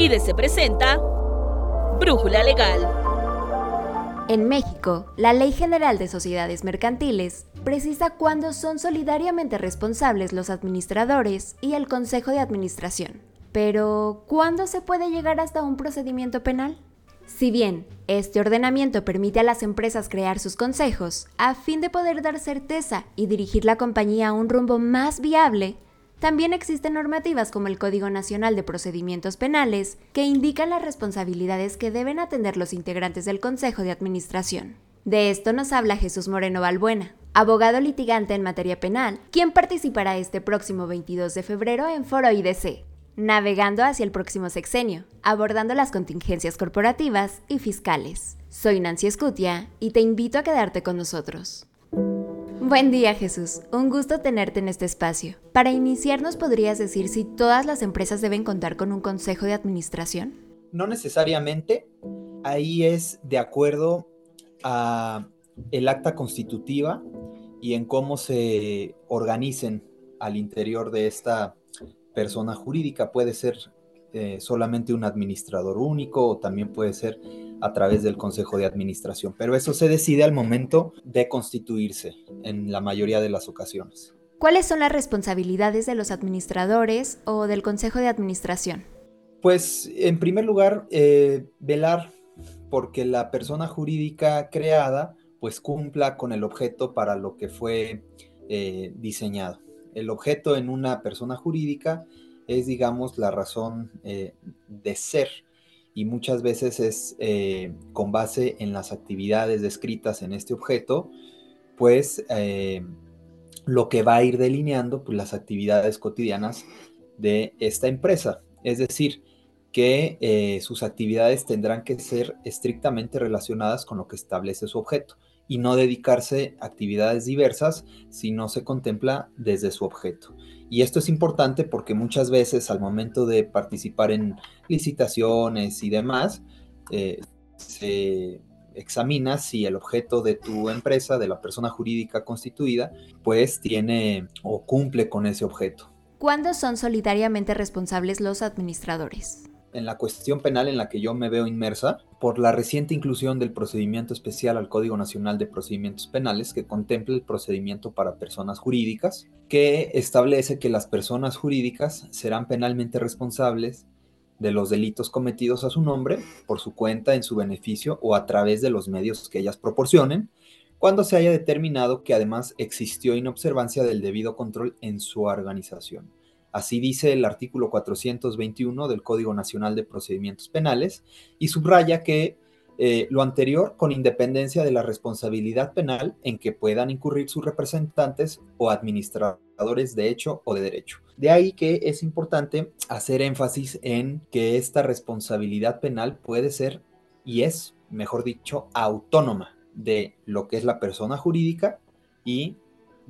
y se presenta Brújula Legal. En México, la Ley General de Sociedades Mercantiles precisa cuándo son solidariamente responsables los administradores y el Consejo de Administración. Pero, ¿cuándo se puede llegar hasta un procedimiento penal? Si bien este ordenamiento permite a las empresas crear sus consejos a fin de poder dar certeza y dirigir la compañía a un rumbo más viable, también existen normativas como el Código Nacional de Procedimientos Penales que indican las responsabilidades que deben atender los integrantes del Consejo de Administración. De esto nos habla Jesús Moreno Balbuena, abogado litigante en materia penal, quien participará este próximo 22 de febrero en Foro IDC, navegando hacia el próximo sexenio, abordando las contingencias corporativas y fiscales. Soy Nancy Escutia y te invito a quedarte con nosotros. Buen día Jesús, un gusto tenerte en este espacio. Para iniciar, ¿nos podrías decir si todas las empresas deben contar con un consejo de administración? No necesariamente, ahí es de acuerdo a el acta constitutiva y en cómo se organicen al interior de esta persona jurídica. Puede ser eh, solamente un administrador único o también puede ser a través del Consejo de Administración, pero eso se decide al momento de constituirse en la mayoría de las ocasiones. ¿Cuáles son las responsabilidades de los administradores o del Consejo de Administración? Pues en primer lugar, eh, velar porque la persona jurídica creada pues cumpla con el objeto para lo que fue eh, diseñado. El objeto en una persona jurídica es, digamos, la razón eh, de ser y muchas veces es eh, con base en las actividades descritas en este objeto, pues eh, lo que va a ir delineando pues, las actividades cotidianas de esta empresa. Es decir, que eh, sus actividades tendrán que ser estrictamente relacionadas con lo que establece su objeto y no dedicarse a actividades diversas si no se contempla desde su objeto. Y esto es importante porque muchas veces al momento de participar en licitaciones y demás, eh, se examina si el objeto de tu empresa, de la persona jurídica constituida, pues tiene o cumple con ese objeto. ¿Cuándo son solidariamente responsables los administradores? En la cuestión penal en la que yo me veo inmersa por la reciente inclusión del procedimiento especial al Código Nacional de Procedimientos Penales que contempla el procedimiento para personas jurídicas, que establece que las personas jurídicas serán penalmente responsables de los delitos cometidos a su nombre, por su cuenta, en su beneficio o a través de los medios que ellas proporcionen, cuando se haya determinado que además existió inobservancia del debido control en su organización. Así dice el artículo 421 del Código Nacional de Procedimientos Penales y subraya que eh, lo anterior con independencia de la responsabilidad penal en que puedan incurrir sus representantes o administradores de hecho o de derecho. De ahí que es importante hacer énfasis en que esta responsabilidad penal puede ser y es, mejor dicho, autónoma de lo que es la persona jurídica y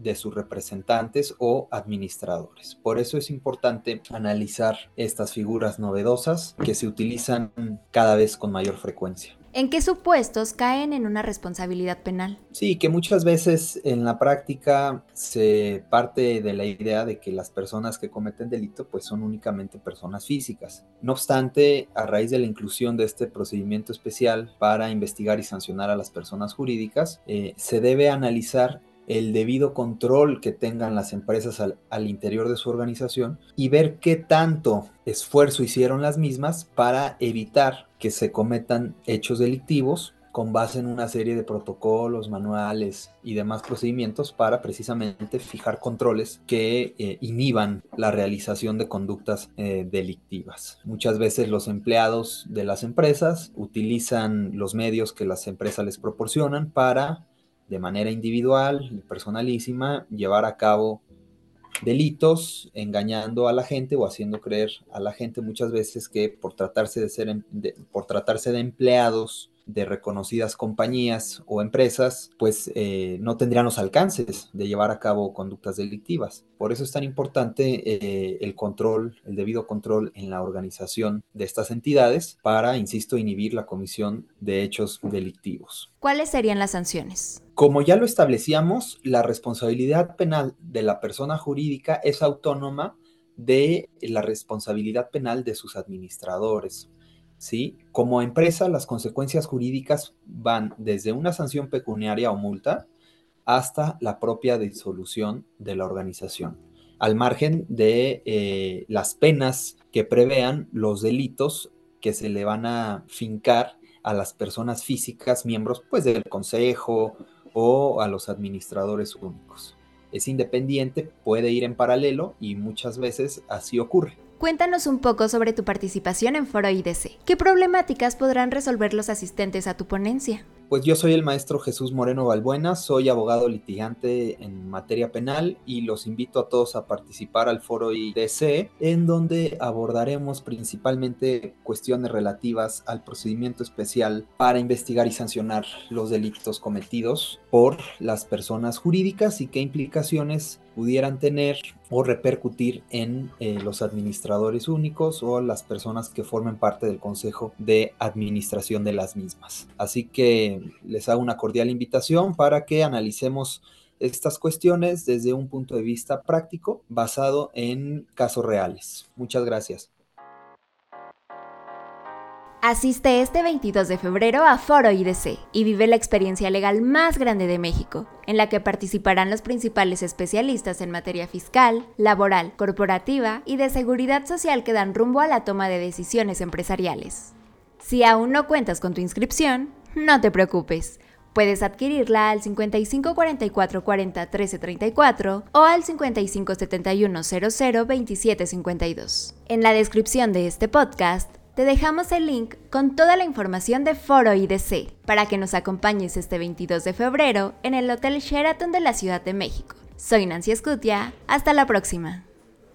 de sus representantes o administradores. Por eso es importante analizar estas figuras novedosas que se utilizan cada vez con mayor frecuencia. ¿En qué supuestos caen en una responsabilidad penal? Sí, que muchas veces en la práctica se parte de la idea de que las personas que cometen delito pues son únicamente personas físicas. No obstante, a raíz de la inclusión de este procedimiento especial para investigar y sancionar a las personas jurídicas, eh, se debe analizar el debido control que tengan las empresas al, interior de su organización y ver qué tanto esfuerzo hicieron las mismas para evitar que se cometan hechos delictivos con base en una serie de protocolos, manuales y demás procedimientos para precisamente fijar controles que eh, inhiban la realización de conductas eh, delictivas. Muchas veces los empleados de las empresas utilizan los medios que las empresas les proporcionan para de manera individual y personalísima llevar a cabo delitos engañando a la gente o haciendo creer a la gente muchas veces que por tratarse de ser em, por tratarse de empleados de reconocidas compañías o empresas, pues eh, no tendrían los alcances de llevar a cabo conductas delictivas. Por eso es tan importante eh, el control, el debido control en la organización de estas entidades para, insisto, inhibir la comisión de hechos delictivos. ¿Cuáles serían las sanciones? Como ya lo establecíamos, la responsabilidad penal de la persona jurídica es autónoma de la responsabilidad penal de sus administradores. ¿Sí? Como empresa, las consecuencias jurídicas van desde una sanción pecuniaria o multa hasta la propia disolución de la organización, al margen de eh, las penas que prevean los delitos que se le van a fincar a las personas físicas, miembros pues del consejo o a los administradores únicos. Es independiente, puede ir en paralelo y muchas veces así ocurre. Cuéntanos un poco sobre tu participación en Foro IDC. ¿Qué problemáticas podrán resolver los asistentes a tu ponencia? Pues yo soy el maestro Jesús Moreno Balbuena, soy abogado litigante en materia penal y los invito a todos a participar al foro IDC, en donde abordaremos principalmente cuestiones relativas al procedimiento especial para investigar y sancionar los delitos cometidos por las personas jurídicas y qué implicaciones pudieran tener o repercutir en eh, los administradores únicos o las personas que formen parte del consejo de administración de las mismas. Así que les hago una cordial invitación para que analicemos estas cuestiones desde un punto de vista práctico basado en casos reales. Muchas gracias. Asiste este 22 de febrero a Foro IDC y vive la experiencia legal más grande de México, en la que participarán los principales especialistas en materia fiscal, laboral, corporativa y de seguridad social que dan rumbo a la toma de decisiones empresariales. Si aún no cuentas con tu inscripción, no te preocupes. Puedes adquirirla al 55 44 40 13 34 o al 55 71 00 27 52. En la descripción de este podcast te dejamos el link con toda la información de Foro IDC para que nos acompañes este 22 de febrero en el Hotel Sheraton de la Ciudad de México. Soy Nancy Escutia, hasta la próxima.